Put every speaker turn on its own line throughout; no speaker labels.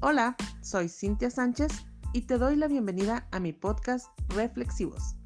Hola, soy Cintia Sánchez y te doy la bienvenida a mi podcast Reflexivos.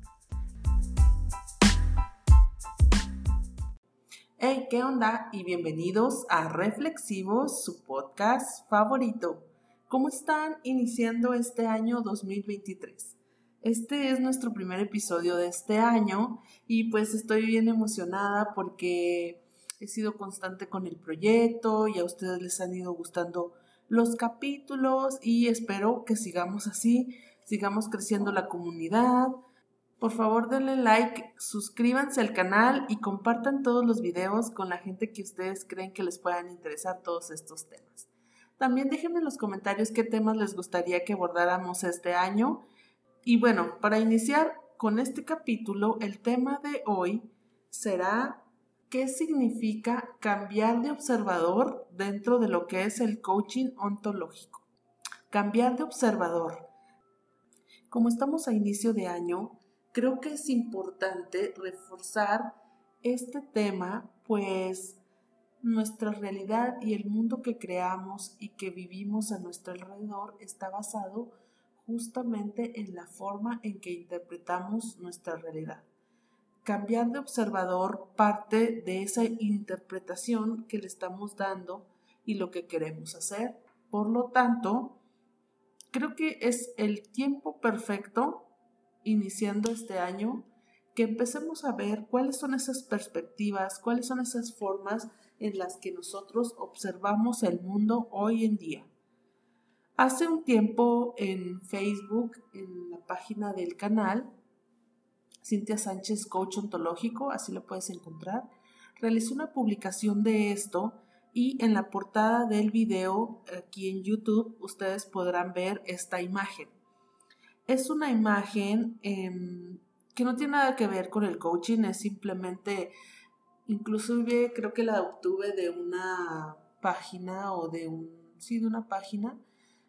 Hey, ¿qué onda? Y bienvenidos a Reflexivos, su podcast favorito. ¿Cómo están iniciando este año 2023? Este es nuestro primer episodio de este año y pues estoy bien emocionada porque he sido constante con el proyecto y a ustedes les han ido gustando los capítulos y espero que sigamos así, sigamos creciendo la comunidad. Por favor denle like, suscríbanse al canal y compartan todos los videos con la gente que ustedes creen que les puedan interesar todos estos temas. También déjenme en los comentarios qué temas les gustaría que abordáramos este año. Y bueno, para iniciar con este capítulo, el tema de hoy será qué significa cambiar de observador dentro de lo que es el coaching ontológico. Cambiar de observador. Como estamos a inicio de año, creo que es importante reforzar este tema, pues nuestra realidad y el mundo que creamos y que vivimos a nuestro alrededor está basado justamente en la forma en que interpretamos nuestra realidad. Cambiar de observador parte de esa interpretación que le estamos dando y lo que queremos hacer. Por lo tanto, creo que es el tiempo perfecto, iniciando este año, que empecemos a ver cuáles son esas perspectivas, cuáles son esas formas en las que nosotros observamos el mundo hoy en día. Hace un tiempo en Facebook, en la página del canal, Cintia Sánchez, coach ontológico, así lo puedes encontrar. Realicé una publicación de esto y en la portada del video aquí en YouTube ustedes podrán ver esta imagen. Es una imagen em, que no tiene nada que ver con el coaching, es simplemente, inclusive creo que la obtuve de una página o de un, sí, de una página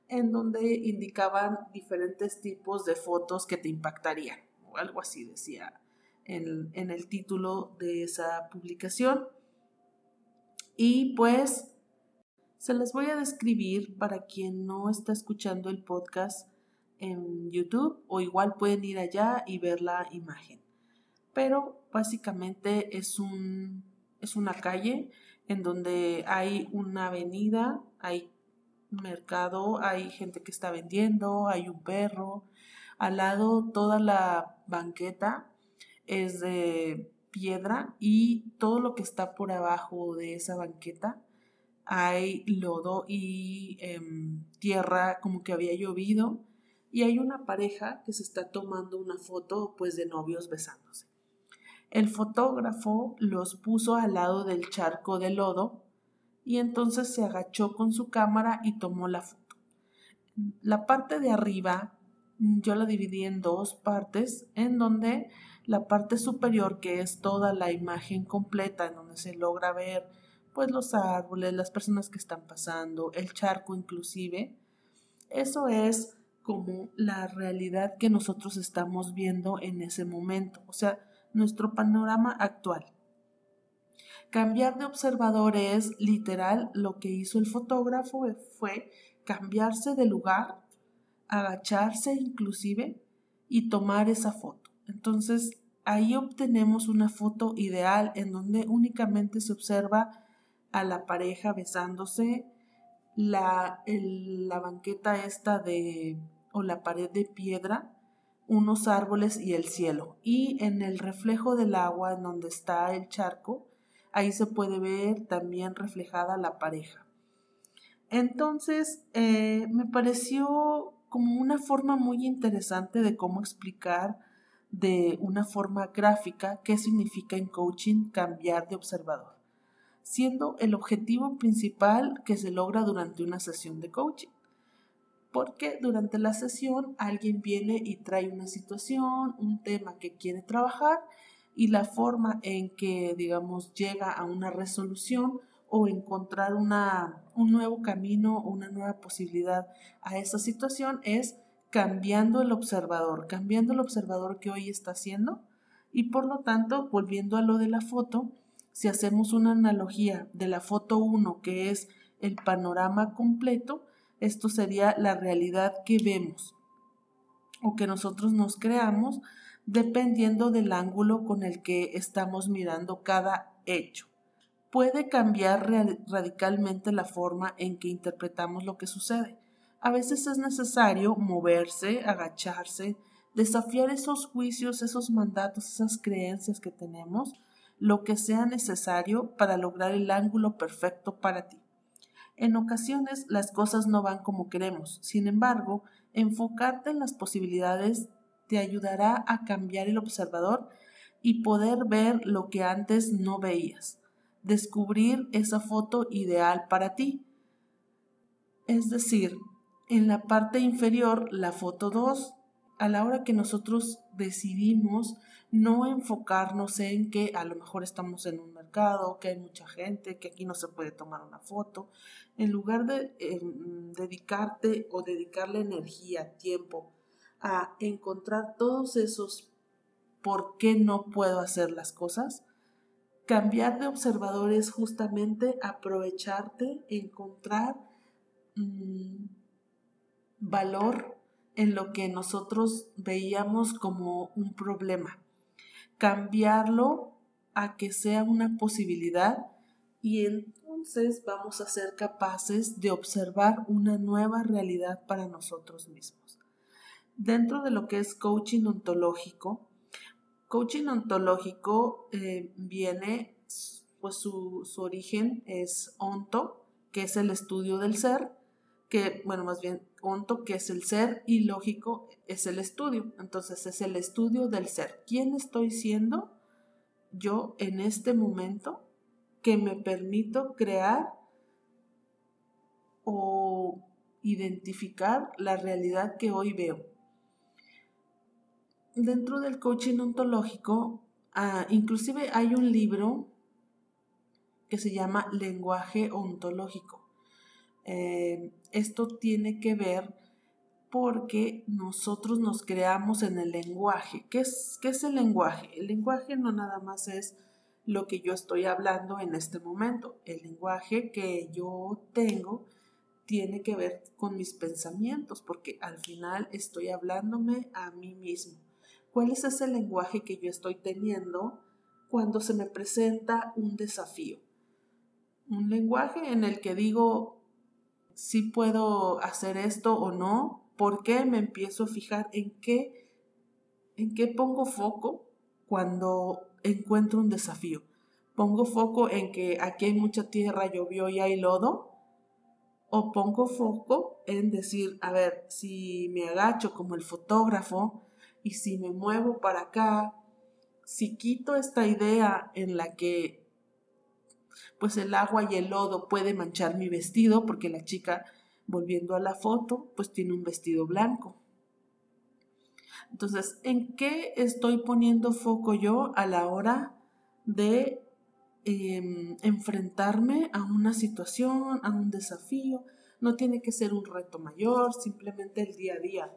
en donde indicaban diferentes tipos de fotos que te impactarían algo así decía en, en el título de esa publicación. Y pues se las voy a describir para quien no está escuchando el podcast en YouTube o igual pueden ir allá y ver la imagen. Pero básicamente es, un, es una calle en donde hay una avenida, hay mercado, hay gente que está vendiendo, hay un perro, al lado toda la banqueta es de piedra y todo lo que está por abajo de esa banqueta hay lodo y em, tierra como que había llovido y hay una pareja que se está tomando una foto pues de novios besándose. El fotógrafo los puso al lado del charco de lodo y entonces se agachó con su cámara y tomó la foto. La parte de arriba yo la dividí en dos partes, en donde la parte superior, que es toda la imagen completa, en donde se logra ver pues los árboles, las personas que están pasando, el charco inclusive, eso es como la realidad que nosotros estamos viendo en ese momento, o sea, nuestro panorama actual. Cambiar de observador es literal lo que hizo el fotógrafo fue cambiarse de lugar agacharse inclusive y tomar esa foto. Entonces ahí obtenemos una foto ideal en donde únicamente se observa a la pareja besándose, la, la banqueta esta de o la pared de piedra, unos árboles y el cielo. Y en el reflejo del agua en donde está el charco, ahí se puede ver también reflejada la pareja. Entonces, eh, me pareció como una forma muy interesante de cómo explicar de una forma gráfica qué significa en coaching cambiar de observador, siendo el objetivo principal que se logra durante una sesión de coaching. Porque durante la sesión alguien viene y trae una situación, un tema que quiere trabajar y la forma en que, digamos, llega a una resolución o encontrar una, un nuevo camino o una nueva posibilidad a esa situación es cambiando el observador, cambiando el observador que hoy está haciendo y por lo tanto, volviendo a lo de la foto, si hacemos una analogía de la foto 1 que es el panorama completo, Esto sería la realidad que vemos o que nosotros nos creamos dependiendo del ángulo con el que estamos mirando cada hecho. Puede cambiar radicalmente la forma en que interpretamos lo que sucede. A veces es necesario moverse, agacharse, desafiar esos juicios, esos mandatos, esas creencias que tenemos, lo que sea necesario para lograr el ángulo perfecto para ti. En ocasiones las cosas no van como queremos, sin embargo, enfocarte en las posibilidades te ayudará a cambiar el observador y poder ver lo que antes no veías, descubrir esa foto ideal para ti. Es decir, en la parte inferior, la foto 2, a la hora que nosotros decidimos no enfocarnos en que a lo mejor estamos en un mercado, que hay mucha gente, que aquí no se puede tomar una foto, en lugar de em, dedicarte o dedicarle energía, tiempo a encontrar todos esos por qué no puedo hacer las cosas, cambiar de observador es justamente aprovecharte, encontrar mm, valor en lo que nosotros veíamos como un problema, cambiarlo a que sea una posibilidad y entonces vamos a ser capaces de observar una nueva realidad para nosotros mismos. Dentro de lo que es coaching ontológico, coaching ontológico eh, viene, pues su, su origen es onto, que es el estudio del ser, que, bueno, más bien onto, que es el ser, y lógico es el estudio. Entonces es el estudio del ser. ¿Quién estoy siendo yo en este momento que me permito crear o identificar la realidad que hoy veo. Dentro del coaching ontológico, ah, inclusive hay un libro que se llama Lenguaje Ontológico. Eh, esto tiene que ver porque nosotros nos creamos en el lenguaje. ¿Qué es, ¿Qué es el lenguaje? El lenguaje no nada más es lo que yo estoy hablando en este momento. El lenguaje que yo tengo tiene que ver con mis pensamientos, porque al final estoy hablándome a mí mismo. ¿Cuál es ese lenguaje que yo estoy teniendo cuando se me presenta un desafío? Un lenguaje en el que digo, si puedo hacer esto o no, ¿por qué me empiezo a fijar en qué, en qué pongo foco cuando encuentro un desafío. Pongo foco en que aquí hay mucha tierra, llovió y hay lodo. O pongo foco en decir, a ver, si me agacho como el fotógrafo y si me muevo para acá, si quito esta idea en la que pues el agua y el lodo puede manchar mi vestido, porque la chica, volviendo a la foto, pues tiene un vestido blanco. Entonces, ¿en qué estoy poniendo foco yo a la hora de em, enfrentarme a una situación, a un desafío? No tiene que ser un reto mayor, simplemente el día a día.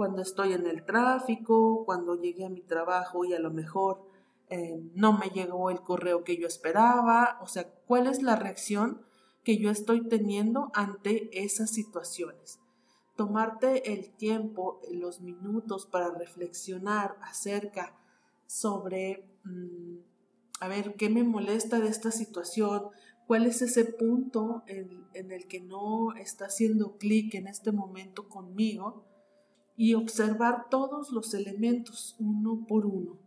Cuando estoy en el tráfico, cuando llegué a mi trabajo y a lo mejor em, no me llegó el correo que yo esperaba, o sea, ¿cuál es la reacción que yo estoy teniendo ante esas situaciones? tomarte el tiempo, los minutos para reflexionar acerca sobre, mm, a ver, qué me molesta de esta situación, cuál es ese punto en el que no está haciendo clic en este momento conmigo y observar todos los elementos uno por uno.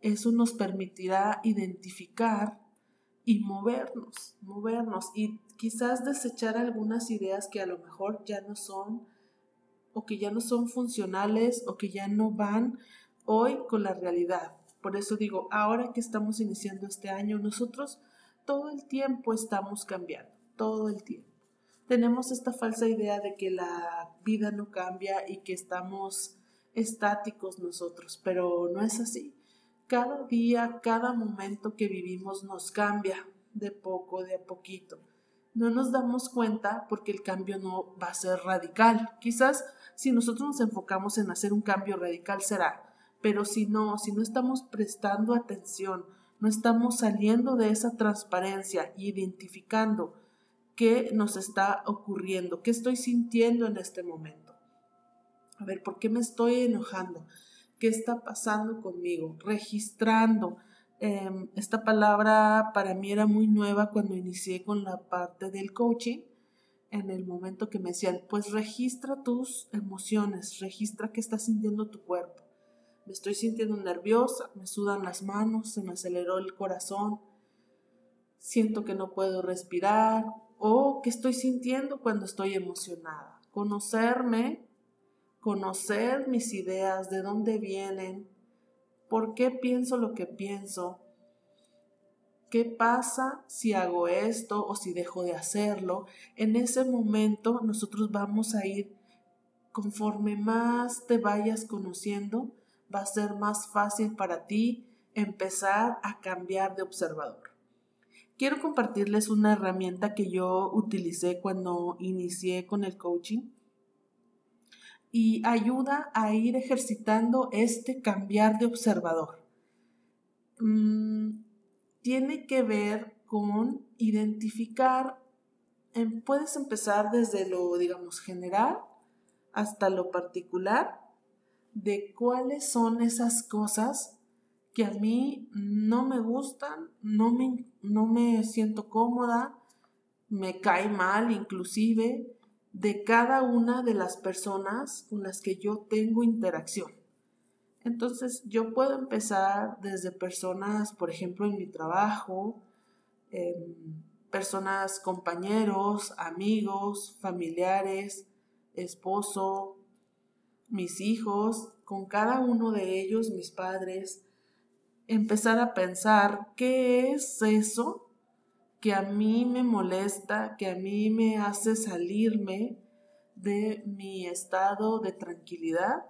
Eso nos permitirá identificar y movernos, movernos y quizás desechar algunas ideas que a lo mejor ya no son o que ya no son funcionales o que ya no van hoy con la realidad. Por eso digo, ahora que estamos iniciando este año, nosotros todo el tiempo estamos cambiando, todo el tiempo. Tenemos esta falsa idea de que la vida no cambia y que estamos estáticos nosotros, pero no es así. Cada día, cada momento que vivimos nos cambia de poco, de a poquito. No nos damos cuenta porque el cambio no va a ser radical. Quizás si nosotros nos enfocamos en hacer un cambio radical será, pero si no, si no estamos prestando atención, no estamos saliendo de esa transparencia y identificando qué nos está ocurriendo, qué estoy sintiendo en este momento. A ver, ¿por qué me estoy enojando? ¿Qué está pasando conmigo? Registrando. Em, esta palabra para mí era muy nueva cuando inicié con la parte del coaching. En el momento que me decían, pues registra tus emociones, registra qué está sintiendo tu cuerpo. Me estoy sintiendo nerviosa, me sudan las manos, se me aceleró el corazón, siento que no puedo respirar o qué estoy sintiendo cuando estoy emocionada. Conocerme, conocer mis ideas, de dónde vienen, por qué pienso lo que pienso, qué pasa si hago esto o si dejo de hacerlo. En ese momento nosotros vamos a ir, conforme más te vayas conociendo, va a ser más fácil para ti empezar a cambiar de observador quiero compartirles una herramienta que yo utilicé cuando inicié con el coaching y ayuda a ir ejercitando este cambiar de observador. Mm, tiene que ver con identificar, em, puedes empezar desde lo, digamos, general hasta lo particular, de cuáles son esas cosas que a mí no me gustan, no me, no me siento cómoda, me cae mal inclusive de cada una de las personas con las que yo tengo interacción. Entonces yo puedo empezar desde personas, por ejemplo, en mi trabajo, em, personas, compañeros, amigos, familiares, esposo, mis hijos, con cada uno de ellos, mis padres, empezar a pensar qué es eso que a mí me molesta, que a mí me hace salirme de mi estado de tranquilidad.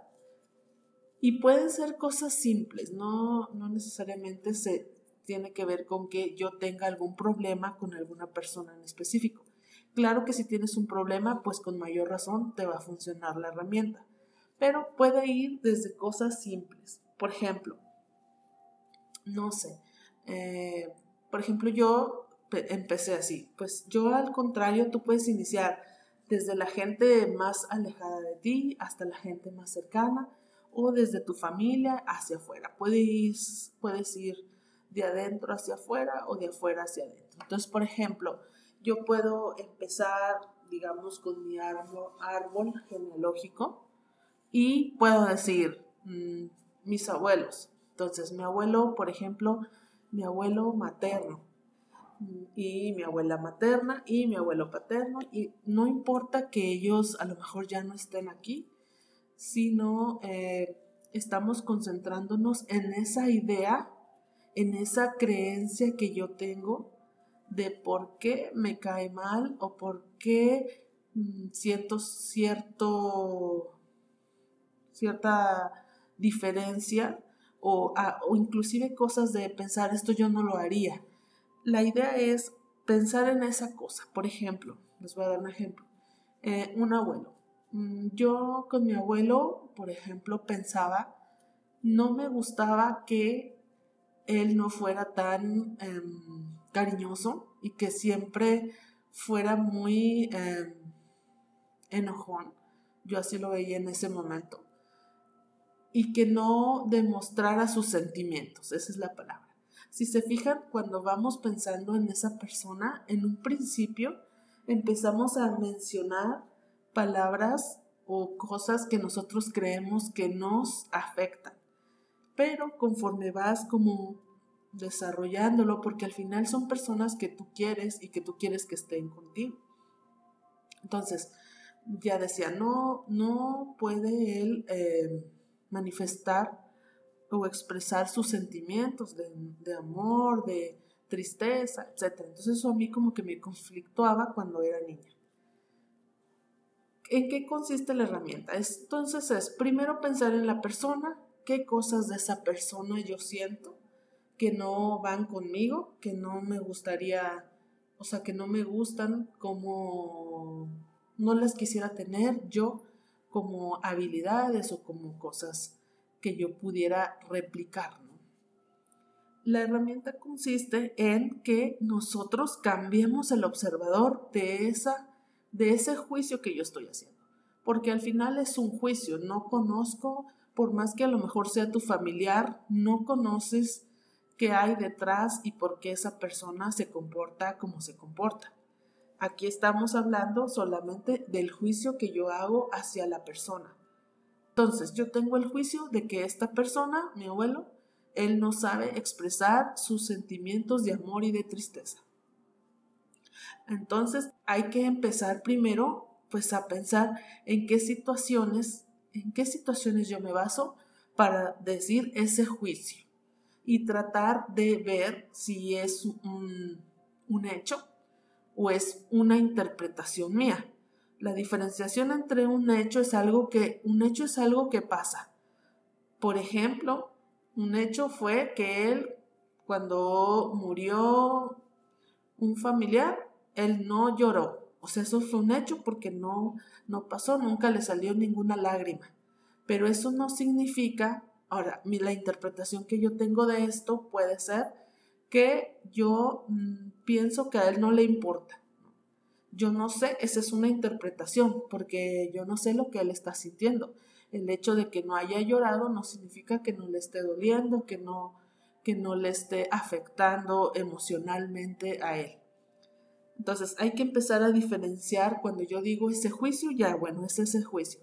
Y pueden ser cosas simples, no, no necesariamente se tiene que ver con que yo tenga algún problema con alguna persona en específico. Claro que si tienes un problema, pues con mayor razón te va a funcionar la herramienta, pero puede ir desde cosas simples. Por ejemplo, no sé. Eh, por ejemplo, yo empecé así. Pues yo al contrario, tú puedes iniciar desde la gente más alejada de ti hasta la gente más cercana o desde tu familia hacia afuera. Puedes, puedes ir de adentro hacia afuera o de afuera hacia adentro. Entonces, por ejemplo, yo puedo empezar, digamos, con mi árbol, genealógico y puedo decir, mm, mis abuelos, entonces, mi abuelo, por ejemplo, mi abuelo materno y mi abuela materna y mi abuelo paterno, y no importa que ellos a lo mejor ya no estén aquí, sino eh, estamos concentrándonos en esa idea, en esa creencia que yo tengo de por qué me cae mal o por qué mm, siento cierto, cierta diferencia o, inclusive cosas de pensar esto yo no lo haría. La idea es pensar en esa cosa. Por ejemplo, les voy a dar un ejemplo. Eh, un abuelo. Mm, yo con mi abuelo, por ejemplo, pensaba, no me gustaba que él no fuera tan em, cariñoso y que siempre fuera muy em, enojón. Yo así lo veía en ese momento y que no demostrara sus sentimientos, esa es la palabra. Si se fijan, cuando vamos pensando en esa persona, en un principio empezamos a mencionar palabras o cosas que nosotros creemos que nos afectan. Pero conforme vas como desarrollándolo, porque al final son personas que tú quieres y que tú quieres que estén contigo. Entonces, ya decía, no, no puede él eh, manifestar o expresar sus sentimientos de, amor, de tristeza, etc. Entonces eso a mí como que me conflictuaba cuando era niña. ¿En qué consiste la herramienta? Entonces es primero pensar en la persona, qué cosas de esa persona yo siento que no van conmigo, que no me gustaría, o sea, que no me gustan como no las quisiera tener yo como habilidades o como cosas que yo pudiera replicar. La herramienta consiste en que nosotros cambiemos el observador de, esa, de ese juicio que yo estoy haciendo. Porque al final es un juicio, no conozco, por más que a lo mejor sea tu familiar, no conoces qué hay detrás y por qué esa persona se comporta como se comporta. Aquí estamos hablando solamente del juicio que yo hago hacia la persona. Entonces, yo tengo el juicio de que esta persona, mi abuelo, él no sabe expresar sus sentimientos de amor y de tristeza. Entonces hay que empezar primero pues a pensar en qué situaciones, en qué situaciones yo me baso para decir ese juicio y tratar de ver si es un, un hecho o es una interpretación mía. La diferenciación entre un hecho es algo que un hecho es algo que pasa. Por ejemplo, un hecho fue que él, cuando murió un familiar, él no lloró. O sea, eso fue un hecho porque no, no pasó, nunca le salió ninguna lágrima. Pero eso no significa, ahora, la interpretación que yo tengo de esto puede ser que yo mm, pienso que a él no le importa. Yo no sé, esa es una interpretación, porque yo no sé lo que él está sintiendo. El hecho de que no haya llorado no significa que no le esté doliendo, que no, que no le esté afectando emocionalmente a él. Entonces hay que empezar a diferenciar cuando yo digo ese juicio, ya bueno, es ese juicio.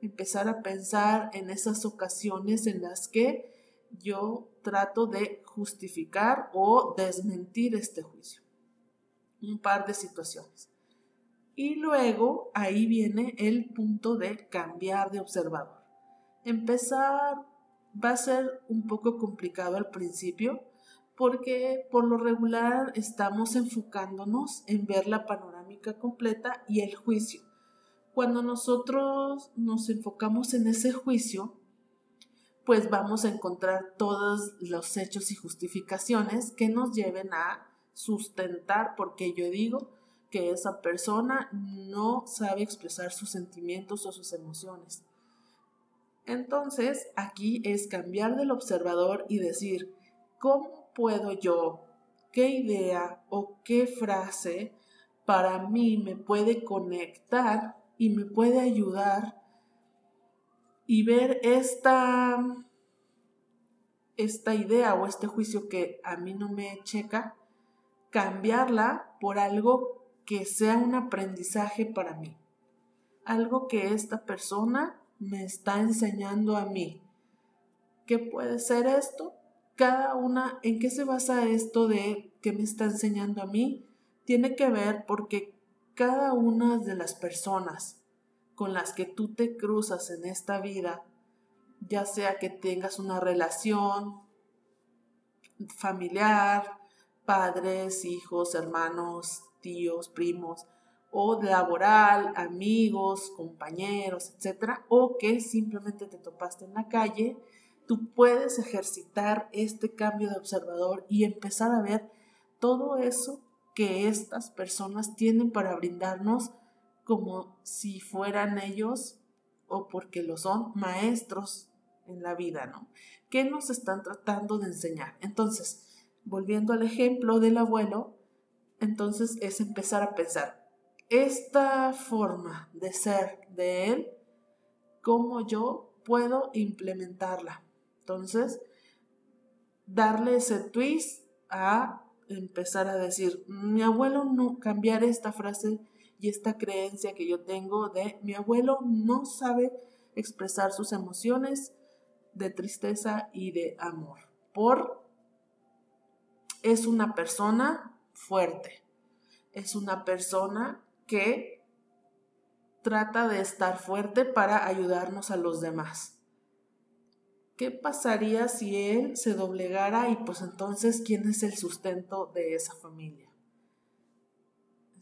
Empezar a pensar en esas ocasiones en las que yo trato de justificar o desmentir este juicio. Un par de situaciones. Y luego ahí viene el punto de cambiar de observador. Empezar va a ser un poco complicado al principio porque por lo regular estamos enfocándonos en ver la panorámica completa y el juicio. Cuando nosotros nos enfocamos en ese juicio, pues vamos a encontrar todos los hechos y justificaciones que nos lleven a sustentar porque yo digo que esa persona no sabe expresar sus sentimientos o sus emociones. Entonces, aquí es cambiar del observador y decir, ¿cómo puedo yo, qué idea o qué frase para mí me puede conectar y me puede ayudar y ver esta, esta idea o este juicio que a mí no me checa, cambiarla por algo que sea un aprendizaje para mí. Algo que esta persona me está enseñando a mí. ¿Qué puede ser esto? Cada una, ¿en qué se basa esto de que me está enseñando a mí? Tiene que ver porque cada una de las personas con las que tú te cruzas en esta vida, ya sea que tengas una relación familiar, padres, hijos, hermanos, tíos, primos, o laboral, amigos, compañeros, etcétera, o que simplemente te topaste en la calle, tú puedes ejercitar este cambio de observador y empezar a ver todo eso que estas personas tienen para brindarnos como si fueran ellos o porque lo son maestros en la vida, ¿no? ¿Qué nos están tratando de enseñar? Entonces, volviendo al ejemplo del abuelo, entonces es empezar a pensar, esta forma de ser de él, ¿cómo yo puedo implementarla? Entonces, darle ese twist a empezar a decir, mi abuelo no, cambiar esta frase y esta creencia que yo tengo de mi abuelo no sabe expresar sus emociones de tristeza y de amor. Por es una persona fuerte. Es una persona que trata de estar fuerte para ayudarnos a los demás. ¿Qué pasaría si él se doblegara y pues entonces quién es el sustento de esa familia?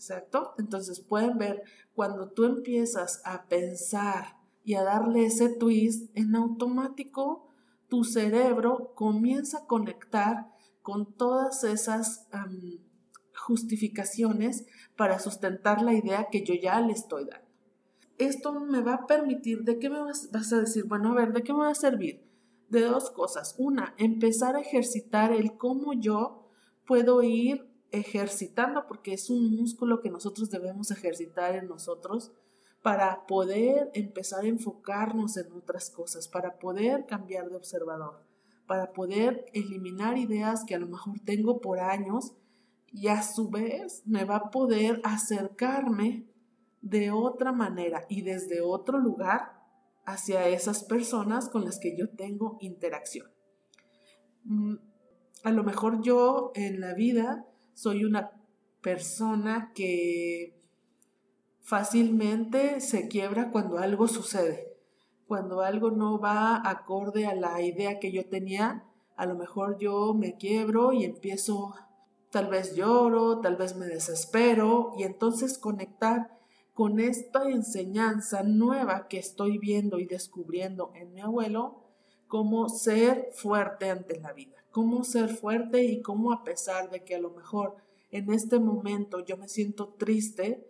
Exacto. Entonces pueden ver, cuando tú empiezas a pensar y a darle ese twist, en automático tu cerebro comienza a conectar con todas esas justificaciones para sustentar la idea que yo ya le estoy dando. Esto me va a permitir, ¿de qué me vas, a decir? Bueno, a ver, ¿de qué me va a servir? de dos cosas. Una, empezar a ejercitar el cómo yo puedo ir ejercitando, porque es un músculo que nosotros debemos ejercitar en nosotros para poder empezar a enfocarnos en otras cosas, para poder cambiar de observador, para poder eliminar ideas que a lo mejor tengo por años y a su vez me va a poder acercarme de otra manera y desde otro lugar hacia esas personas con las que yo tengo interacción. Mm, a lo mejor yo en la vida soy una persona que fácilmente se quiebra cuando algo sucede, cuando algo no va acorde a la idea que yo tenía, a lo mejor yo me quiebro y empiezo, tal vez lloro, tal vez me desespero y entonces conectar con esta enseñanza nueva que estoy viendo y descubriendo en mi abuelo, cómo ser fuerte ante la vida, cómo ser fuerte y cómo a pesar de que a lo mejor en este momento yo me siento triste,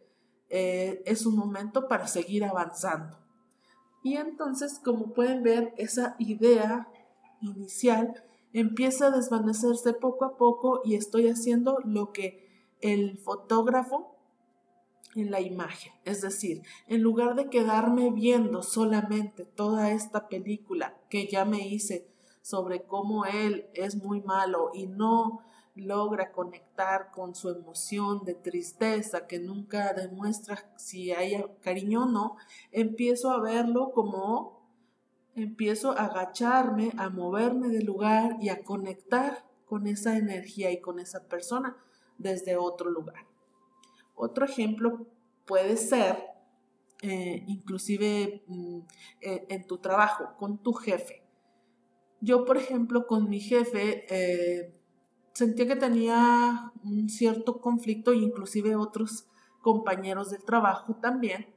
eh, es un momento para seguir avanzando. Y entonces, como pueden ver, esa idea inicial empieza a desvanecerse poco a poco y estoy haciendo lo que el fotógrafo en la imagen. Es decir, en lugar de quedarme viendo solamente toda esta película que ya me hice sobre cómo él es muy malo y no logra conectar con su emoción de tristeza que nunca demuestra si hay cariño o no, empiezo a verlo como empiezo a agacharme, a moverme del lugar y a conectar con esa energía y con esa persona desde otro lugar. Otro ejemplo puede ser eh, inclusive mm, en, tu trabajo, con tu jefe. Yo, por ejemplo, con mi jefe, eh, sentía que tenía un cierto conflicto, inclusive otros compañeros del trabajo también,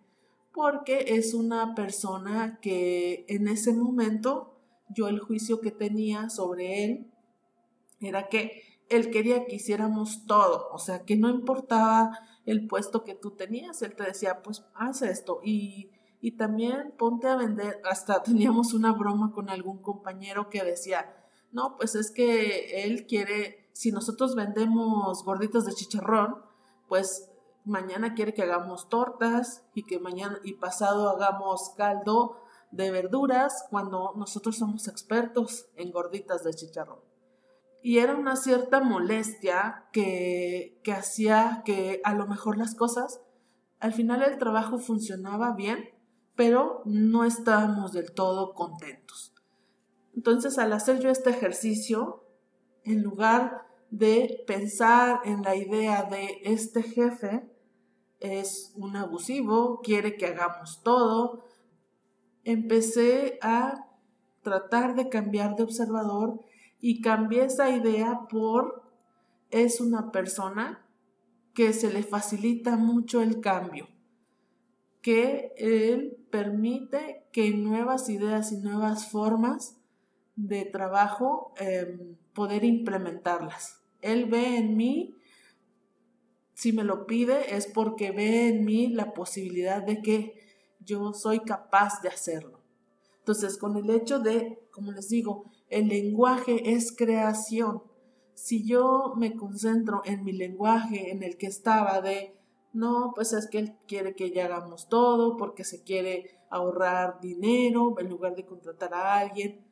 porque es una persona que en ese momento yo el juicio que tenía sobre él era que él quería que hiciéramos todo, o sea, que no importaba el puesto que tú tenías, él te decía, pues haz esto y, y también ponte a vender, hasta teníamos una broma con algún compañero que decía, no, pues es que él quiere si nosotros vendemos gorditas de chicharrón, pues mañana quiere que hagamos tortas y que mañana y pasado hagamos caldo de verduras cuando nosotros somos expertos en gorditas de chicharrón. Y era una cierta molestia que, que hacía que a lo mejor las cosas, al final el trabajo funcionaba bien, pero no estábamos del todo contentos. Entonces, al hacer yo este ejercicio, en lugar de pensar en la idea de este jefe es un abusivo, quiere que hagamos todo, empecé a tratar de cambiar de observador y cambié esa idea por es una persona que se le facilita mucho el cambio, que él permite que nuevas ideas y nuevas formas de trabajo em, poder implementarlas. Él ve en mí, si me lo pide, es porque ve en mí la posibilidad de que yo soy capaz de hacerlo. Entonces, con el hecho de, como les digo, el lenguaje es creación. Si yo me concentro en mi lenguaje, en el que estaba de, no, pues es que él quiere que ya hagamos todo porque se quiere ahorrar dinero en lugar de contratar a alguien.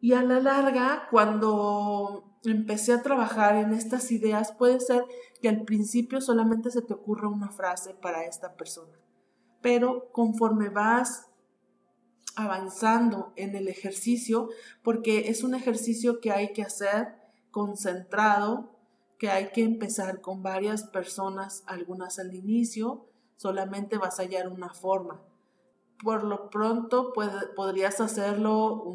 Y a la larga, cuando empecé a trabajar en estas ideas, puede ser que al principio solamente se te ocurra una frase para esta persona, pero conforme vas avanzando en el ejercicio, porque es un ejercicio que hay que hacer concentrado, que hay que empezar con varias personas, algunas al inicio, solamente vas a hallar una forma. Por lo pronto podrías hacerlo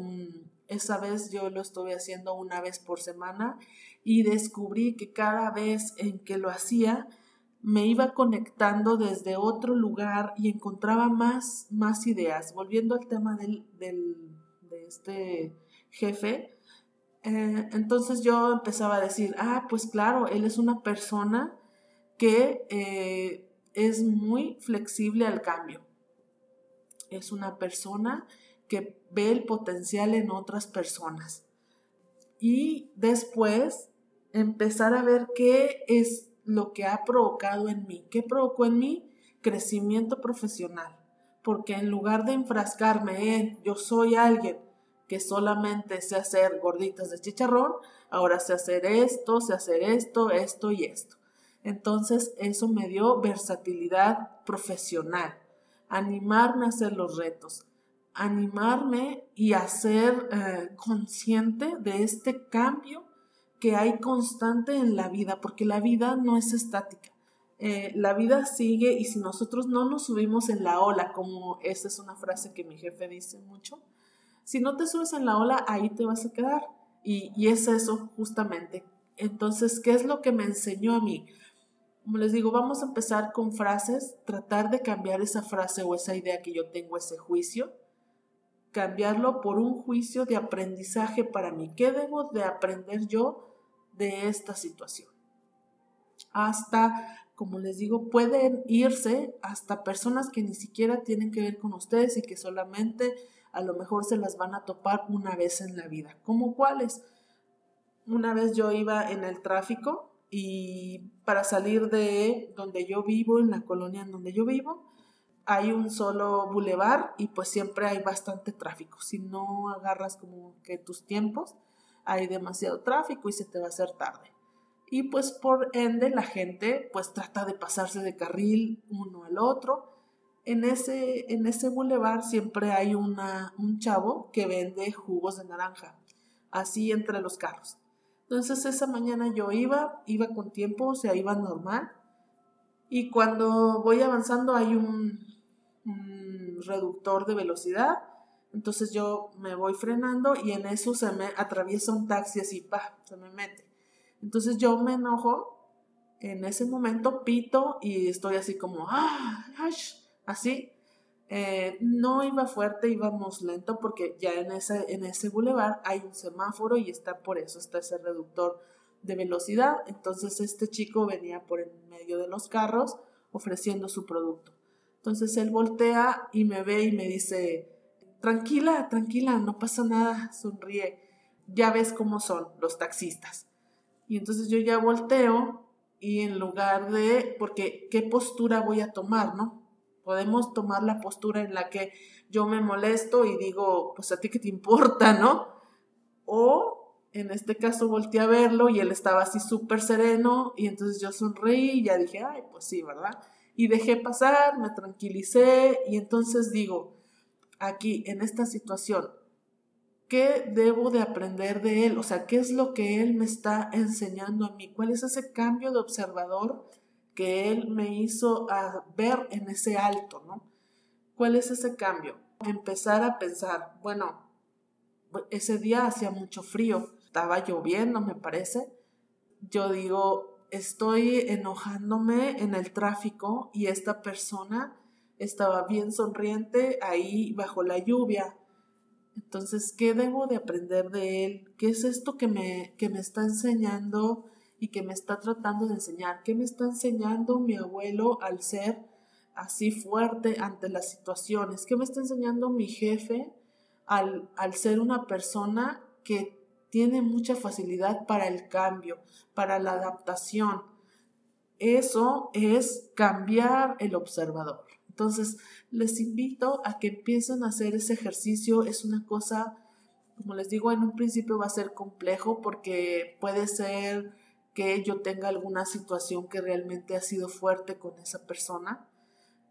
esa vez yo lo estuve haciendo una vez por semana y descubrí que cada vez en que lo hacía me iba conectando desde otro lugar y encontraba más, más ideas. Volviendo al tema del, de este jefe, eh, entonces yo empezaba a decir, ah, pues claro, él es una persona que eh, es muy flexible al cambio. Es una persona que ve el potencial en otras personas. Y después empezar a ver qué es lo que ha provocado en mí, qué provocó en mí crecimiento profesional. Porque en lugar de enfrascarme en yo soy alguien que solamente sé hacer gorditas de chicharrón, ahora sé hacer esto, sé hacer esto, esto y esto. Entonces eso me dio versatilidad profesional, animarme a hacer los retos, animarme y a ser eh, consciente de este cambio que hay constante en la vida, porque la vida no es estática. Eh, la vida sigue y si nosotros no nos subimos en la ola, como esa es una frase que mi jefe dice mucho, si no te subes en la ola, ahí te vas a quedar. Y, y es eso justamente. Entonces, ¿qué es lo que me enseñó a mí? Como les digo, vamos a empezar con frases, tratar de cambiar esa frase o esa idea que yo tengo, ese juicio, cambiarlo por un juicio de aprendizaje para mí. ¿Qué debo de aprender yo de esta situación? Hasta, como les digo, pueden irse hasta personas que ni siquiera tienen que ver con ustedes y que solamente a lo mejor se las van a topar una vez en la vida. ¿Cómo cuáles? Una vez yo iba en el tráfico y para salir de donde yo vivo, en la colonia en donde yo vivo, hay un solo bulevar y pues siempre hay bastante tráfico. Si no agarras como que tus tiempos, hay demasiado tráfico y se te va a hacer tarde. Y pues por ende la gente pues trata de pasarse de carril uno al otro en ese, en ese bulevar siempre hay una, un chavo que vende jugos de naranja, así entre los carros. Entonces esa mañana yo iba, iba con tiempo, o sea, iba normal. Y cuando voy avanzando hay un, reductor de velocidad. Entonces yo me voy frenando y en eso se me atraviesa un taxi así, pa, se me mete. Entonces yo me enojo, en ese momento pito y estoy así como, ah, así. Eh, no iba fuerte, íbamos lento porque ya en ese, en ese bulevar hay un semáforo y está por eso, está ese reductor de velocidad. Entonces este chico venía por en medio de los carros ofreciendo su producto. Entonces él voltea y me ve y me dice, tranquila, tranquila, no pasa nada, sonríe. Ya ves cómo son los taxistas. Y entonces yo ya volteo y en lugar de, porque qué postura voy a tomar, ¿no? Podemos tomar la postura en la que yo me molesto y digo, pues a ti qué te importa, ¿no? O en este caso volteé a verlo y él estaba así súper sereno y entonces yo sonreí y ya dije, ay, pues sí, ¿verdad? Y dejé pasar, me tranquilicé y entonces digo, aquí, en esta situación, ¿qué debo de aprender de él? O sea, ¿qué es lo que él me está enseñando a mí? ¿Cuál es ese cambio de observador que Él me hizo a ver en ese alto, ¿no? ¿Cuál es ese cambio? Empezar a pensar, bueno, ese día hacía mucho frío, estaba lloviendo, me parece. Yo digo, estoy enojándome en el tráfico y esta persona estaba bien sonriente ahí bajo la lluvia. Entonces, ¿qué debo de aprender de él? ¿Qué es esto que me, que me está enseñando y que me está tratando de enseñar. ¿Qué me está enseñando mi abuelo al ser así fuerte ante las situaciones? ¿Qué me está enseñando mi jefe al, al ser una persona que tiene mucha facilidad para el cambio, para la adaptación? Eso es cambiar el observador. Entonces, les invito a que empiecen a hacer ese ejercicio. Es una cosa, como les digo, en un principio va a ser complejo porque puede ser que yo tenga alguna situación que realmente ha sido fuerte con esa persona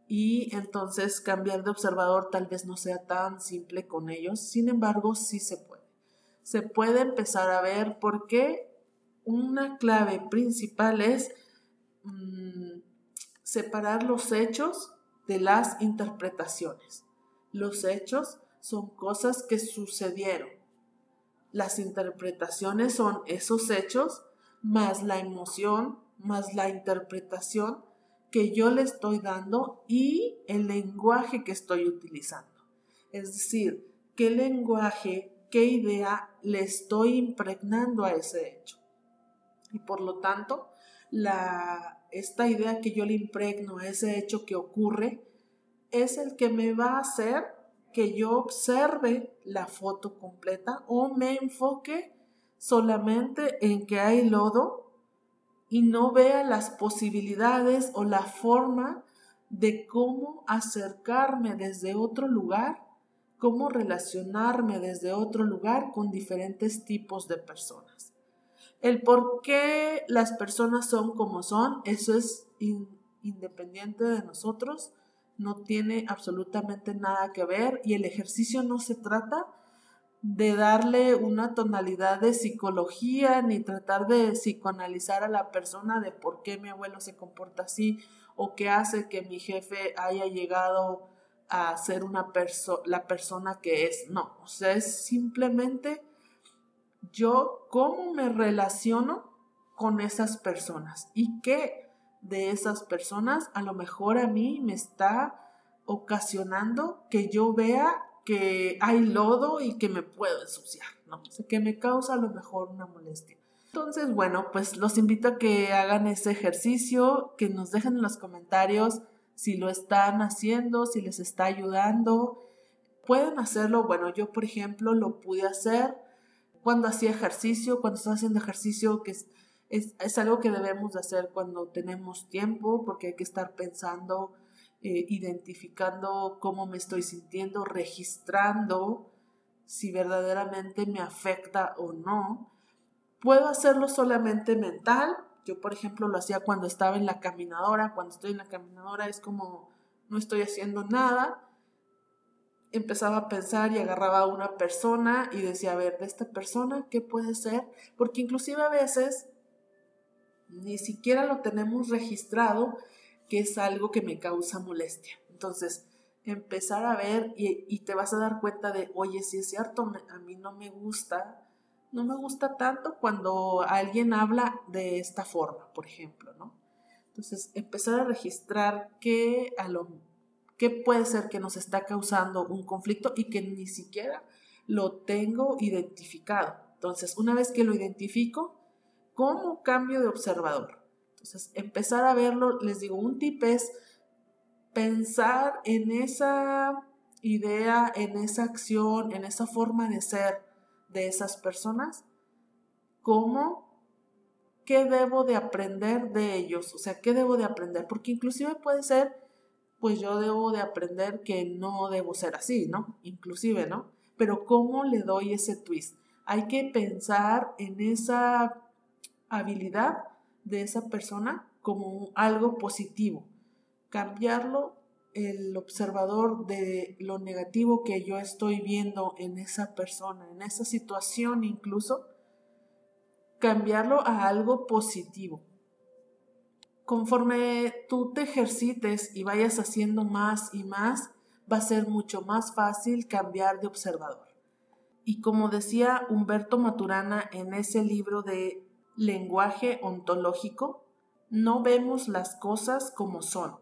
y entonces cambiar de observador tal vez no sea tan simple con ellos, sin embargo sí se puede. Se puede empezar a ver por qué una clave principal es mm, separar los hechos de las interpretaciones. Los hechos son cosas que sucedieron. Las interpretaciones son esos hechos más la emoción, más la interpretación que yo le estoy dando y el lenguaje que estoy utilizando. Es decir, qué lenguaje, qué idea le estoy impregnando a ese hecho. Y por lo tanto, la, esta idea que yo le impregno a ese hecho que ocurre es el que me va a hacer que yo observe la foto completa o me enfoque solamente en que hay lodo y no vea las posibilidades o la forma de cómo acercarme desde otro lugar, cómo relacionarme desde otro lugar con diferentes tipos de personas. El por qué las personas son como son, eso es independiente de nosotros, no tiene absolutamente nada que ver y el ejercicio no se trata de darle una tonalidad de psicología ni tratar de psicoanalizar a la persona de por qué mi abuelo se comporta así o qué hace que mi jefe haya llegado a ser una persona la persona que es. No, o sea, es simplemente yo cómo me relaciono con esas personas y qué de esas personas a lo mejor a mí me está ocasionando que yo vea que hay lodo y que me puedo ensuciar, ¿no? O sea, que me causa a lo mejor una molestia. Entonces, bueno, pues los invito a que hagan ese ejercicio, que nos dejen en los comentarios si lo están haciendo, si les está ayudando. Pueden hacerlo, bueno, yo por ejemplo lo pude hacer cuando hacía ejercicio, cuando estaba haciendo ejercicio, que es, es, algo que debemos de hacer cuando tenemos tiempo, porque hay que estar pensando, eh, identificando cómo me estoy sintiendo, registrando si verdaderamente me afecta o no. Puedo hacerlo solamente mental. Yo, por ejemplo, lo hacía cuando estaba en la caminadora. Cuando estoy en la caminadora es como no estoy haciendo nada empezaba a pensar y agarraba a una persona y decía, a ver, de esta persona, ¿qué puede ser? Porque inclusive a veces ni siquiera lo tenemos registrado, que es algo que me causa molestia. Entonces, empezar a ver y, te vas a dar cuenta de, oye, si es cierto, a mí no me gusta, no me gusta tanto cuando alguien habla de esta forma, por ejemplo, ¿no? Entonces, empezar a registrar que a lo qué puede ser que nos está causando un conflicto y que ni siquiera lo tengo identificado. Entonces, una vez que lo identifico, ¿cómo cambio de observador? Empezar a verlo, les digo, un tip es pensar en esa idea, en esa acción, en esa forma de ser de esas personas, ¿cómo? ¿Qué debo de aprender de ellos? O sea, ¿qué debo de aprender? Porque inclusive puede ser pues yo debo de aprender que no debo ser así, ¿no? Inclusive, ¿no? Pero ¿cómo le doy ese twist? Hay que pensar en esa habilidad de esa persona como algo positivo, cambiarlo el observador de lo negativo que yo estoy viendo en esa persona, en esa situación incluso, cambiarlo a algo positivo conforme tú te ejercites y vayas haciendo más y más, va a ser mucho más fácil cambiar de observador. Y como decía Humberto Maturana en ese libro de lenguaje ontológico, no vemos las cosas como son,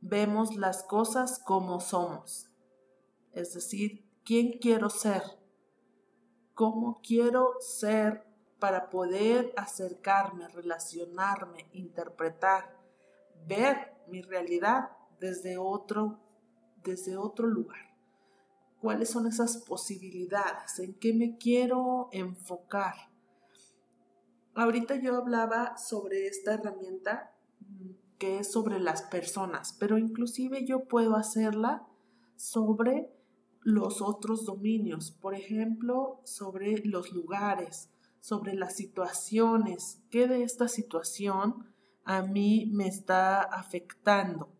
vemos las cosas como somos. Es decir, ¿quién quiero ser? ¿Cómo quiero ser para poder acercarme, relacionarme, interpretar, ver mi realidad desde otro, desde otro lugar. ¿Cuáles son esas posibilidades? ¿En qué me quiero enfocar? Ahorita yo hablaba sobre esta herramienta mm, que es sobre las personas, pero inclusive yo puedo hacerla sobre los otros dominios, por ejemplo, sobre los lugares, sobre las situaciones, qué de esta situación a mí me está afectando.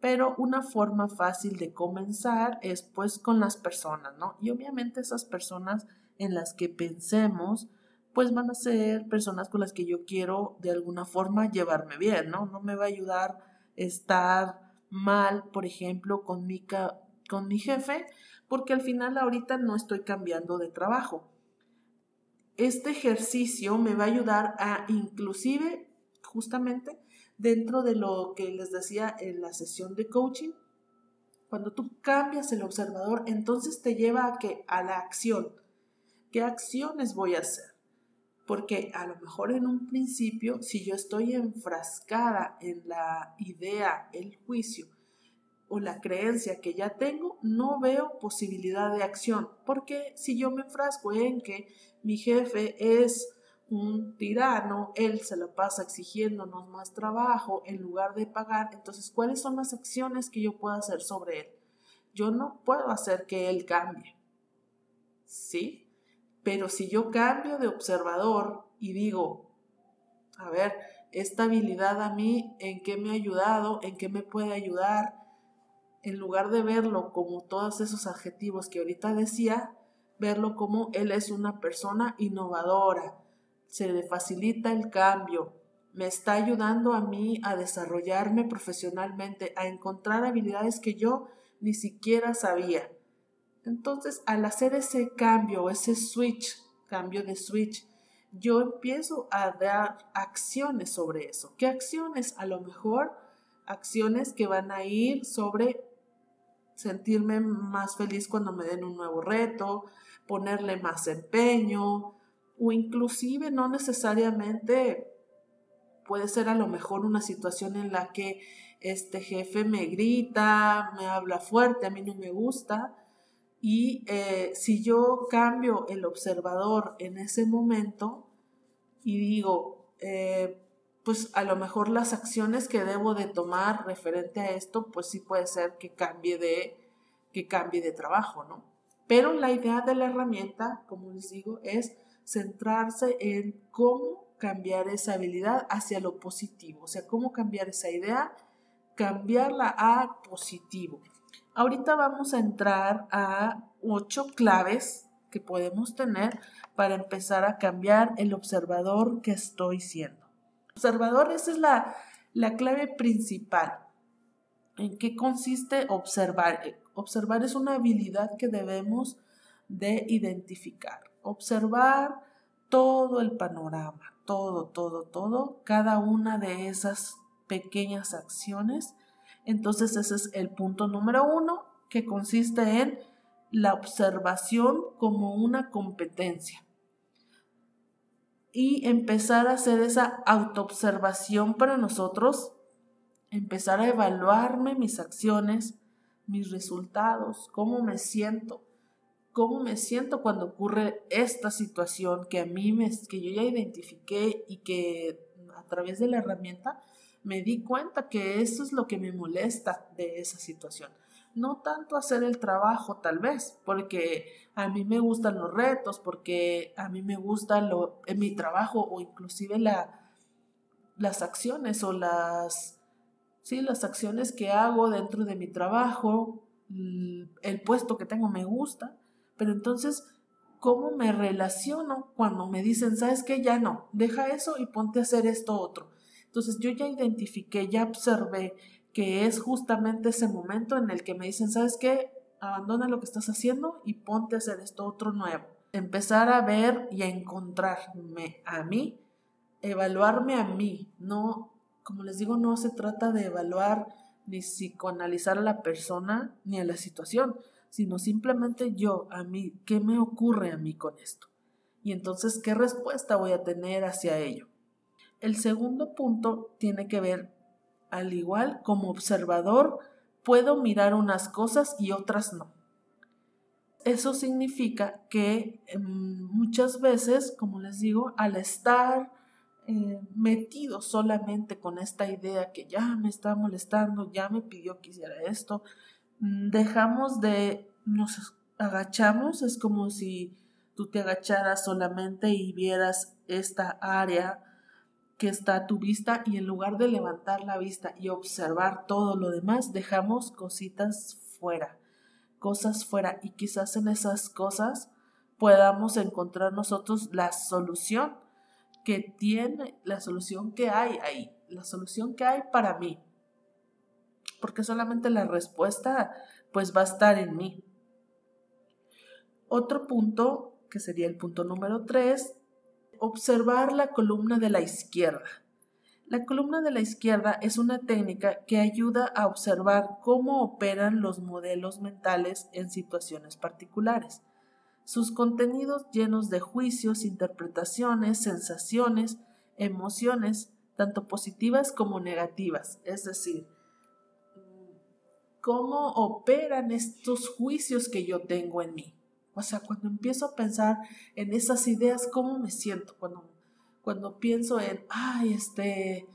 Pero una forma fácil de comenzar es pues con las personas, ¿no? Y obviamente esas personas en las que pensemos, pues van a ser personas con las que yo quiero de alguna forma llevarme bien, ¿no? No me va a ayudar estar mal, por ejemplo, con mi, con mi jefe, porque al final ahorita no estoy cambiando de trabajo este ejercicio me va a ayudar a inclusive justamente dentro de lo que les decía en la sesión de coaching, cuando tú cambias el observador, entonces te lleva a que a la acción. ¿Qué acciones voy a hacer? Porque a lo mejor en un principio, si yo estoy enfrascada en la idea, el juicio o la creencia que ya tengo, no veo posibilidad de acción, porque si yo me enfrasco en que mi jefe es un tirano, él se la pasa exigiéndonos más trabajo en lugar de pagar, entonces, ¿cuáles son las acciones que yo puedo hacer sobre él? Yo no puedo hacer que él cambie, ¿sí? Pero si yo cambio de observador y digo, a ver, esta habilidad a mí, ¿en qué me ha ayudado? ¿En qué me puede ayudar? En lugar de verlo como todos esos adjetivos que ahorita decía, verlo como él es una persona innovadora, se le facilita el cambio, me está ayudando a mí a desarrollarme profesionalmente, a encontrar habilidades que yo ni siquiera sabía. Entonces, al hacer ese cambio, ese switch, cambio de switch, yo empiezo a dar acciones sobre eso. ¿Qué acciones? A lo mejor acciones que van a ir sobre sentirme más feliz cuando me den un nuevo reto, ponerle más empeño, o inclusive no necesariamente puede ser a lo mejor una situación en la que este jefe me grita, me habla fuerte, a mí no me gusta. Y eh, si yo cambio el observador en ese momento y digo, eh, pues a lo mejor las acciones que debo de tomar referente a esto, pues sí puede ser que cambie de, que cambie de trabajo, ¿no? Pero la idea de la herramienta, como les digo, es centrarse en cómo cambiar esa habilidad hacia lo positivo, o sea, cómo cambiar esa idea, cambiarla a positivo. Ahorita vamos a entrar a ocho claves que podemos tener para empezar a cambiar el observador que estoy siendo. Observador, esa es la, la clave principal. ¿En qué consiste observar? Observar es una habilidad que debemos de identificar observar todo el panorama, todo, todo, todo, cada una de esas pequeñas acciones. Entonces ese es el punto número uno, que consiste en la observación como una competencia. Y empezar a hacer esa autoobservación para nosotros, empezar a evaluarme mis acciones, mis resultados, cómo me siento, cómo me siento cuando ocurre esta situación que a mí me, que yo ya identifiqué y que a través de la herramienta me di cuenta que eso es lo que me molesta de esa situación. No tanto hacer el trabajo tal vez, porque a mí me gustan los retos, porque a mí me gusta lo, en mi trabajo o inclusive la, las acciones o las, sí, las acciones que hago dentro de mi trabajo, el puesto que tengo me gusta, pero entonces, ¿cómo me relaciono cuando me dicen, sabes qué, ya no, deja eso y ponte a hacer esto otro? Entonces yo ya identifiqué, ya observé que es justamente ese momento en el que me dicen, ¿sabes qué? Abandona lo que estás haciendo y ponte a hacer esto otro nuevo. Empezar a ver y a encontrarme a mí, evaluarme a mí. No, como les digo, no se trata de evaluar ni psicoanalizar a la persona ni a la situación, sino simplemente yo, a mí, ¿qué me ocurre a mí con esto? Y entonces, ¿qué respuesta voy a tener hacia ello? El segundo punto tiene que ver, al igual como observador, puedo mirar unas cosas y otras no. Eso significa que em, muchas veces, como les digo, al estar eh, metido solamente con esta idea que ya me está molestando, ya me pidió que hiciera esto, Mm, dejamos de, nos agachamos, es como si tú te agacharas solamente y vieras esta área que está a tu vista y en lugar de levantar la vista y observar todo lo demás, dejamos cositas fuera, cosas fuera y quizás en esas cosas podamos encontrar nosotros la solución que tiene, la solución que hay ahí, la solución que hay para mí porque solamente la respuesta pues va a estar en mí. Otro punto, que sería el punto número 3, observar la columna de la izquierda. La columna de la izquierda es una técnica que ayuda a observar cómo operan los modelos mentales en situaciones particulares. Sus contenidos llenos de juicios, interpretaciones, sensaciones, emociones, tanto positivas como negativas, es decir, cómo operan estos juicios que yo tengo en mí. O sea, cuando empiezo a pensar en esas ideas, ¿cómo me siento? Cuando, cuando pienso en, ay, este,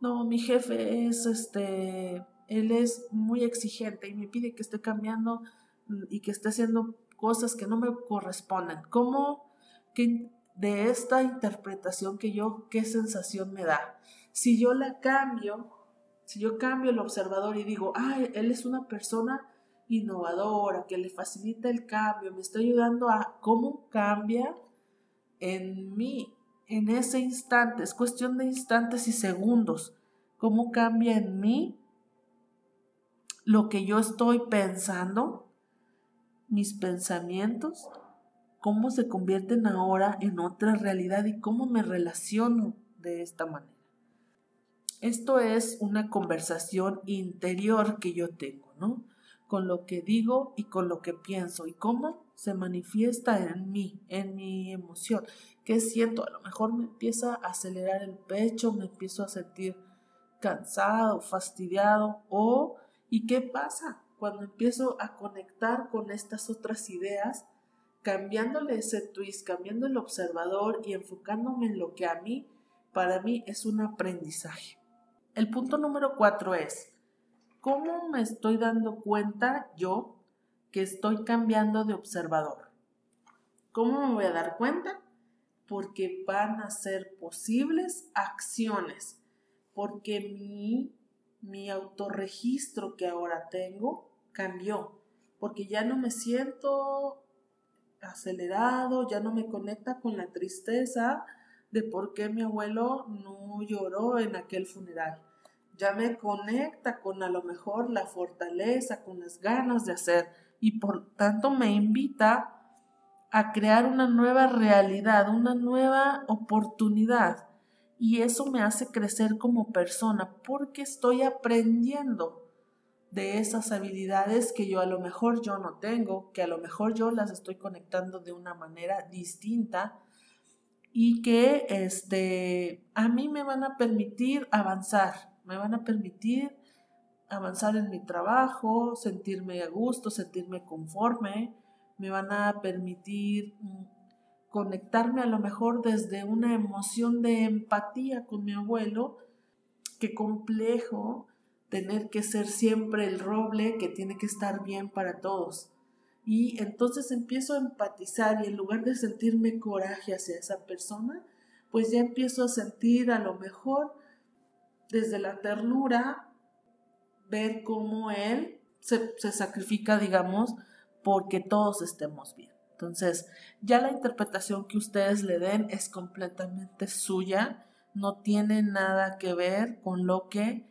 no, mi jefe es, este, él es muy exigente y me pide que esté cambiando y que esté haciendo cosas que no me corresponden. ¿Cómo que de esta interpretación que yo, qué sensación me da? Si yo la cambio, si yo cambio el observador y digo, ay, él es una persona innovadora, que le facilita el cambio, me está ayudando a cómo cambia en mí, en ese instante, es cuestión de instantes y segundos, cómo cambia en mí lo que yo estoy pensando, mis pensamientos, cómo se convierten ahora en otra realidad y cómo me relaciono de esta manera. Esto es una conversación interior que yo tengo, ¿no? Con lo que digo y con lo que pienso y cómo se manifiesta en mí, en mi emoción. ¿Qué siento? A lo mejor me empieza a acelerar el pecho, me empiezo a sentir cansado, fastidiado o ¿y qué pasa? Cuando empiezo a conectar con estas otras ideas, cambiándole ese twist, cambiando el observador y enfocándome en lo que a mí, para mí es un aprendizaje. El punto número cuatro es, ¿Cómo me estoy dando cuenta yo que estoy cambiando de observador? ¿Cómo me voy a dar cuenta? Porque van a ser posibles acciones, porque mi, mi autorregistro que ahora tengo cambió, porque ya no me siento acelerado, ya no me conecta con la tristeza de por qué mi abuelo no lloró en aquel funeral ya me conecta con a lo mejor la fortaleza, con las ganas de hacer y por tanto me invita a crear una nueva realidad, una nueva oportunidad. Y eso me hace crecer como persona porque estoy aprendiendo de esas habilidades que yo a lo mejor yo no tengo, que a lo mejor yo las estoy conectando de una manera distinta y que este a mí me van a permitir avanzar, me van a permitir avanzar en mi trabajo, sentirme a gusto, sentirme conforme, me van a permitir mm, conectarme a lo mejor desde una emoción de empatía con mi abuelo, qué complejo tener que ser siempre el roble que tiene que estar bien para todos. Y entonces empiezo a empatizar y en lugar de sentirme coraje hacia esa persona, pues ya empiezo a sentir a lo mejor desde la ternura, ver cómo Él se, sacrifica, digamos, porque todos estemos bien. Entonces, ya la interpretación que ustedes le den es completamente suya, no tiene nada que ver con lo que,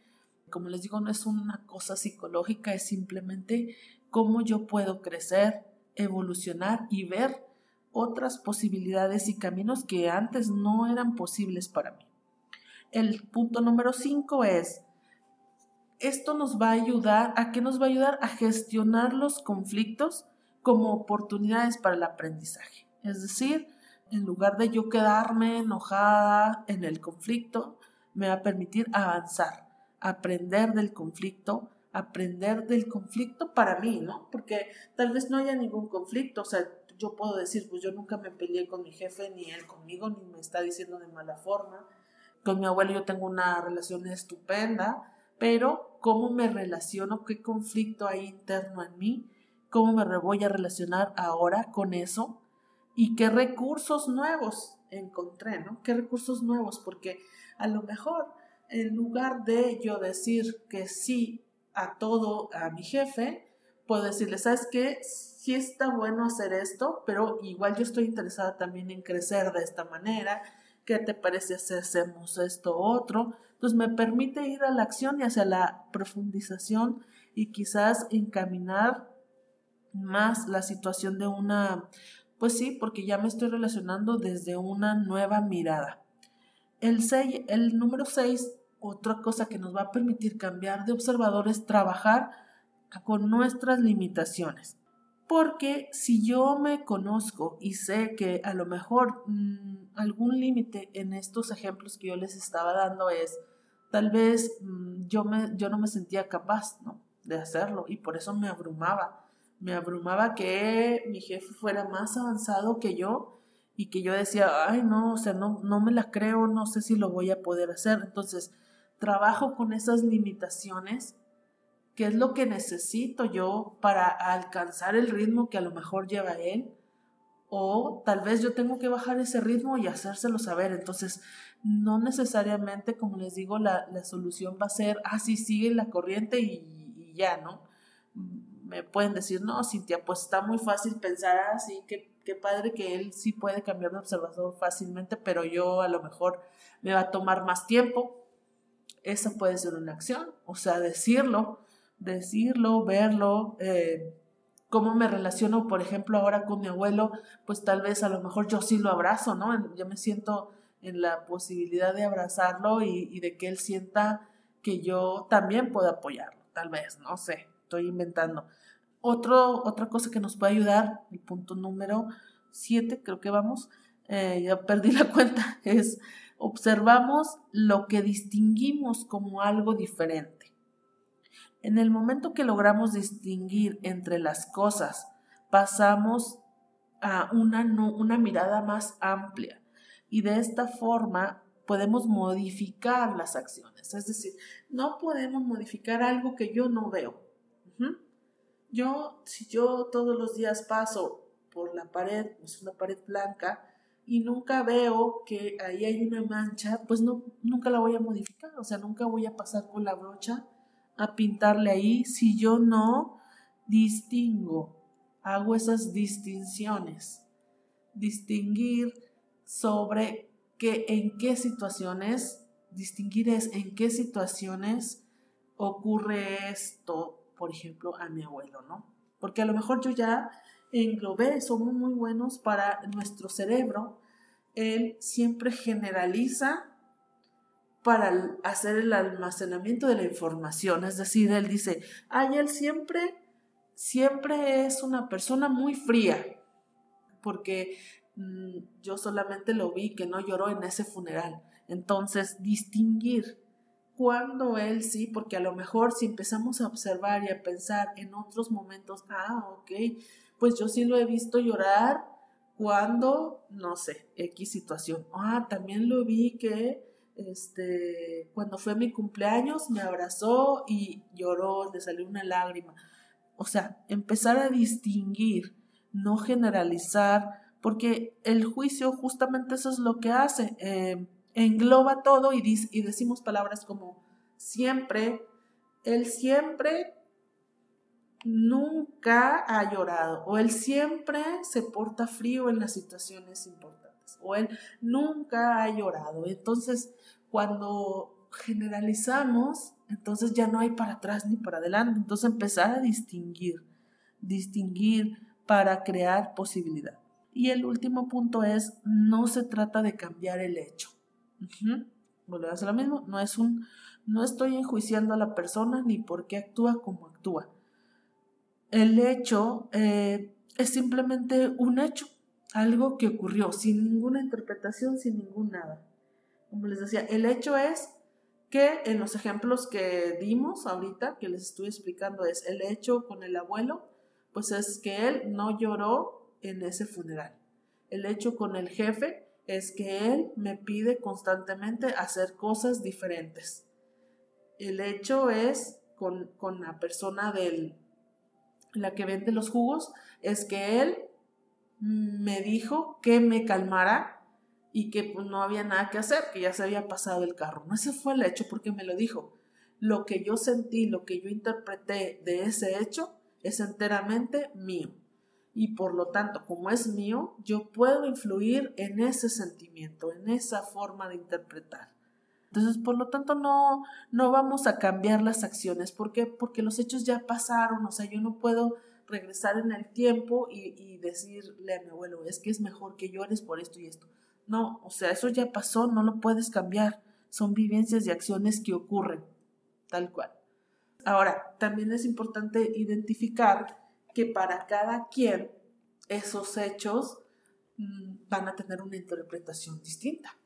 como les digo, no es una cosa psicológica, es simplemente cómo yo puedo crecer, evolucionar y ver otras posibilidades y caminos que antes no eran posibles para mí el punto número 5 es, esto nos va a ayudar, ¿a qué nos va a ayudar? A gestionar los conflictos como oportunidades para el aprendizaje. Es decir, en lugar de yo quedarme enojada en el conflicto, me va a permitir avanzar, aprender del conflicto, aprender del conflicto para mí, ¿no? Porque tal vez no haya ningún conflicto, o sea, yo puedo decir, pues yo nunca me peleé con mi jefe, ni él conmigo, ni me está diciendo de mala forma, con mi abuelo yo tengo una relación estupenda, pero cómo me relaciono, qué conflicto hay interno en mí, cómo me voy a relacionar ahora con eso y qué recursos nuevos encontré, ¿no? ¿Qué recursos nuevos? Porque a lo mejor en lugar de yo decir que sí a todo a mi jefe, puedo decirle, ¿sabes qué? Sí está bueno hacer esto, pero igual yo estoy interesada también en crecer de esta manera ¿qué te parece si hacemos esto otro? Entonces me permite ir a la acción y hacia la profundización y quizás encaminar más la situación de una, pues sí, porque ya me estoy relacionando desde una nueva mirada. El, el número 6, otra cosa que nos va a permitir cambiar de observador es trabajar con nuestras limitaciones. Porque si yo me conozco y sé que a lo mejor mm, algún límite en estos ejemplos que yo les estaba dando es, tal vez mm, yo, me, yo no me sentía capaz, ¿no? de hacerlo y por eso me abrumaba. Me abrumaba que mi jefe fuera más avanzado que yo y que yo decía, ay no, o sea, no, no me la creo, no sé si lo voy a poder hacer. Entonces, trabajo con esas limitaciones, qué es lo que necesito yo para alcanzar el ritmo que a lo mejor lleva él, o tal vez yo tengo que bajar ese ritmo y hacérselo saber. Entonces, no necesariamente, como les digo, la, solución va a ser, ah, sí, sigue la corriente y, ya, ¿no? Me pueden decir, no, Cintia, pues está muy fácil pensar así, ah, que qué padre que él sí puede cambiar de observador fácilmente, pero yo a lo mejor me va a tomar más tiempo. Esa puede ser una acción, o sea, decirlo, decirlo, verlo, eh, cómo me relaciono, por ejemplo, ahora con mi abuelo, pues tal vez a lo mejor yo sí lo abrazo, ¿no? Yo me siento en la posibilidad de abrazarlo y, de que él sienta que yo también puedo apoyarlo, tal vez, no sé, estoy inventando otra cosa que nos puede ayudar, el punto número 7, creo que vamos, eh, ya perdí la cuenta, es observamos lo que distinguimos como algo diferente. En el momento que logramos distinguir entre las cosas, pasamos a una, una mirada más amplia y de esta forma podemos modificar las acciones. Es decir, no podemos modificar algo que yo no veo. Yo, si yo todos los días paso por la pared, es una pared blanca, y nunca veo que ahí hay una mancha, pues no, nunca la voy a modificar, o sea, nunca voy a pasar con la brocha a pintarle ahí. Si yo no distingo, hago esas distinciones, distinguir sobre que en qué situaciones, distinguir es en qué situaciones ocurre esto, por ejemplo, a mi abuelo, ¿no? Porque a lo mejor yo ya englobé, somos muy buenos para nuestro cerebro, él siempre generaliza para hacer el almacenamiento de la información, es decir, él dice, ay, él siempre, siempre es una persona muy fría, porque mm, yo solamente lo vi que no lloró en ese funeral. Entonces, distinguir cuando él sí, porque a lo mejor si empezamos a observar y a pensar en otros momentos, ah, ok, pues yo sí lo he visto llorar cuando, no sé, X situación. Ah, también lo vi que, este, cuando fue mi cumpleaños me abrazó y lloró, le salió una lágrima. O sea, empezar a distinguir, no generalizar, porque el juicio justamente eso es lo que hace. Eh, engloba todo y, y decimos palabras como siempre, él siempre nunca ha llorado o él siempre se porta frío en las situaciones importantes o él nunca ha llorado. Entonces, cuando generalizamos, entonces ya no hay para atrás ni para adelante. Entonces empezar a distinguir, distinguir para crear posibilidad. Y el último punto es, no se trata de cambiar el hecho. Volvemos a lo mismo, no es un, no estoy enjuiciando a la persona ni por qué actúa como actúa. El hecho eh, es simplemente un hecho, algo que ocurrió, sin ninguna interpretación, sin ningún nada. Como les decía, el hecho es que en los ejemplos que dimos ahorita, que les estoy explicando, es el hecho con el abuelo, pues es que él no lloró en ese funeral. El hecho con el jefe es que Él me pide constantemente hacer cosas diferentes. El hecho es con, la persona del, la que vende los jugos, es que Él me dijo que me calmara y que pues, no había nada que hacer, que ya se había pasado el carro. No, ese fue el hecho porque me lo dijo. Lo que yo sentí, lo que yo interpreté de ese hecho es enteramente mío y por lo tanto, como es mío, yo puedo influir en ese sentimiento, en esa forma de interpretar. Entonces, por lo tanto, no, no vamos a cambiar las acciones. ¿Por qué? Porque los hechos ya pasaron, o sea, yo no puedo regresar en el tiempo y, decirle a mi abuelo, es que es mejor que llores por esto y esto. No, o sea, eso ya pasó, no lo puedes cambiar. Son vivencias y acciones que ocurren, tal cual. Ahora, también es importante identificar que para cada quien esos hechos mm, van a tener una interpretación distinta.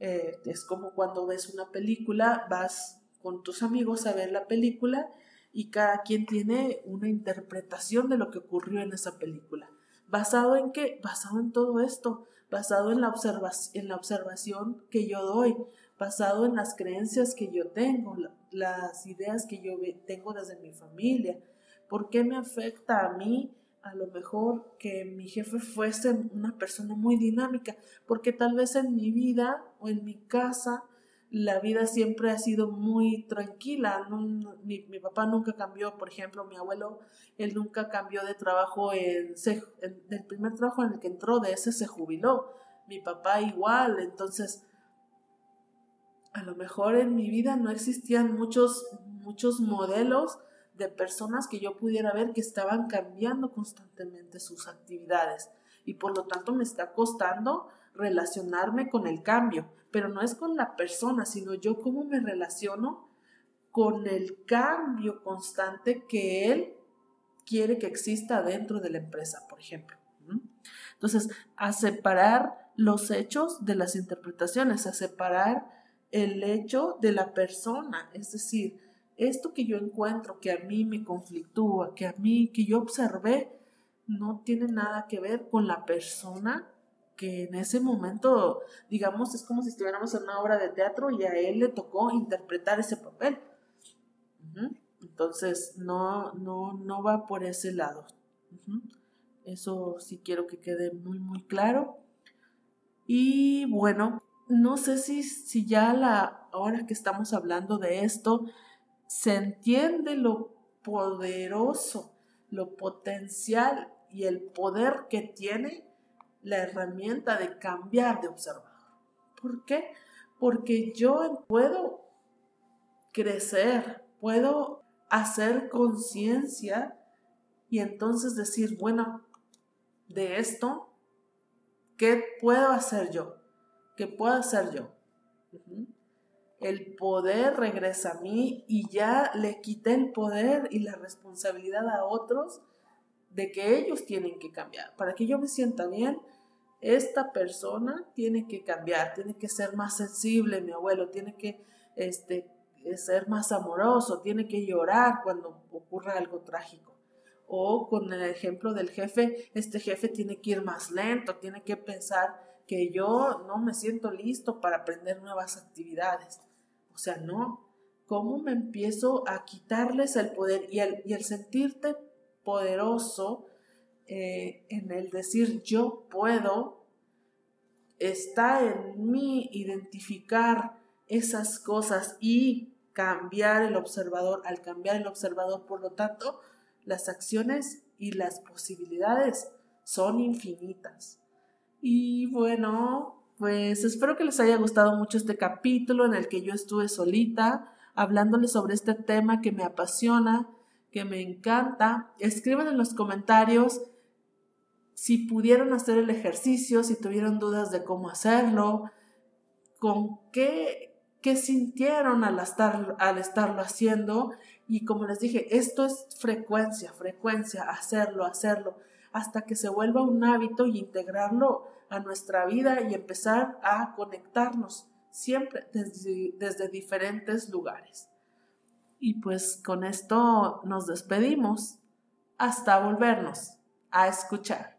Eh, es como cuando ves una película, vas con tus amigos a ver la película y cada quien tiene una interpretación de lo que ocurrió en esa película. ¿Basado en qué? Basado en todo esto, basado en la, en la observación que yo doy, basado en las creencias que yo tengo, las ideas que yo tengo desde mi familia. ¿Por qué me afecta a mí a lo mejor que mi jefe fuese una persona muy dinámica? Porque tal vez en mi vida o en mi casa la vida siempre ha sido muy tranquila. mi, papá nunca cambió, por ejemplo, mi abuelo, él nunca cambió de trabajo, en, en, el primer trabajo en el que entró, de ese se jubiló. Mi papá igual, entonces a lo mejor en mi vida no existían muchos, muchos modelos de personas que yo pudiera ver que estaban cambiando constantemente sus actividades y por lo tanto me está costando relacionarme con el cambio, pero no es con la persona, sino yo cómo me relaciono con el cambio constante que él quiere que exista dentro de la empresa, por ejemplo. Entonces, a separar los hechos de las interpretaciones, a separar el hecho de la persona, es decir, esto que yo encuentro que a mí me conflictúa, que a mí, que yo observé, no tiene nada que ver con la persona que en ese momento, digamos, es como si estuviéramos en una obra de teatro y a él le tocó interpretar ese papel. Entonces, no, no, no va por ese lado. Eso sí quiero que quede muy, muy claro. Y bueno, no sé si, si ya la hora que estamos hablando de esto, se entiende lo poderoso, lo potencial y el poder que tiene la herramienta de cambiar de observador. ¿Por qué? Porque yo puedo crecer, puedo hacer conciencia y entonces decir, bueno, de esto, ¿qué puedo hacer yo? ¿Qué puedo hacer yo? El poder regresa a mí y ya le quité el poder y la responsabilidad a otros de que ellos tienen que cambiar. Para que yo me sienta bien, esta persona tiene que cambiar, tiene que ser más sensible, mi abuelo, tiene que este, ser más amoroso, tiene que llorar cuando ocurra algo trágico. O con el ejemplo del jefe, este jefe tiene que ir más lento, tiene que pensar que yo no me siento listo para aprender nuevas actividades. O sea, no. ¿Cómo me empiezo a quitarles el poder y el, y el sentirte poderoso eh, en el decir yo puedo? Está en mí identificar esas cosas y cambiar el observador. Al cambiar el observador, por lo tanto, las acciones y las posibilidades son infinitas. Y bueno, pues espero que les haya gustado mucho este capítulo en el que yo estuve solita hablándoles sobre este tema que me apasiona, que me encanta. Escriban en los comentarios si pudieron hacer el ejercicio, si tuvieron dudas de cómo hacerlo, con qué, qué sintieron al, estar, al estarlo haciendo. Y como les dije, esto es frecuencia, frecuencia, hacerlo, hacerlo hasta que se vuelva un hábito y integrarlo a nuestra vida y empezar a conectarnos siempre desde, desde diferentes lugares. Y pues con esto nos despedimos hasta volvernos a escuchar.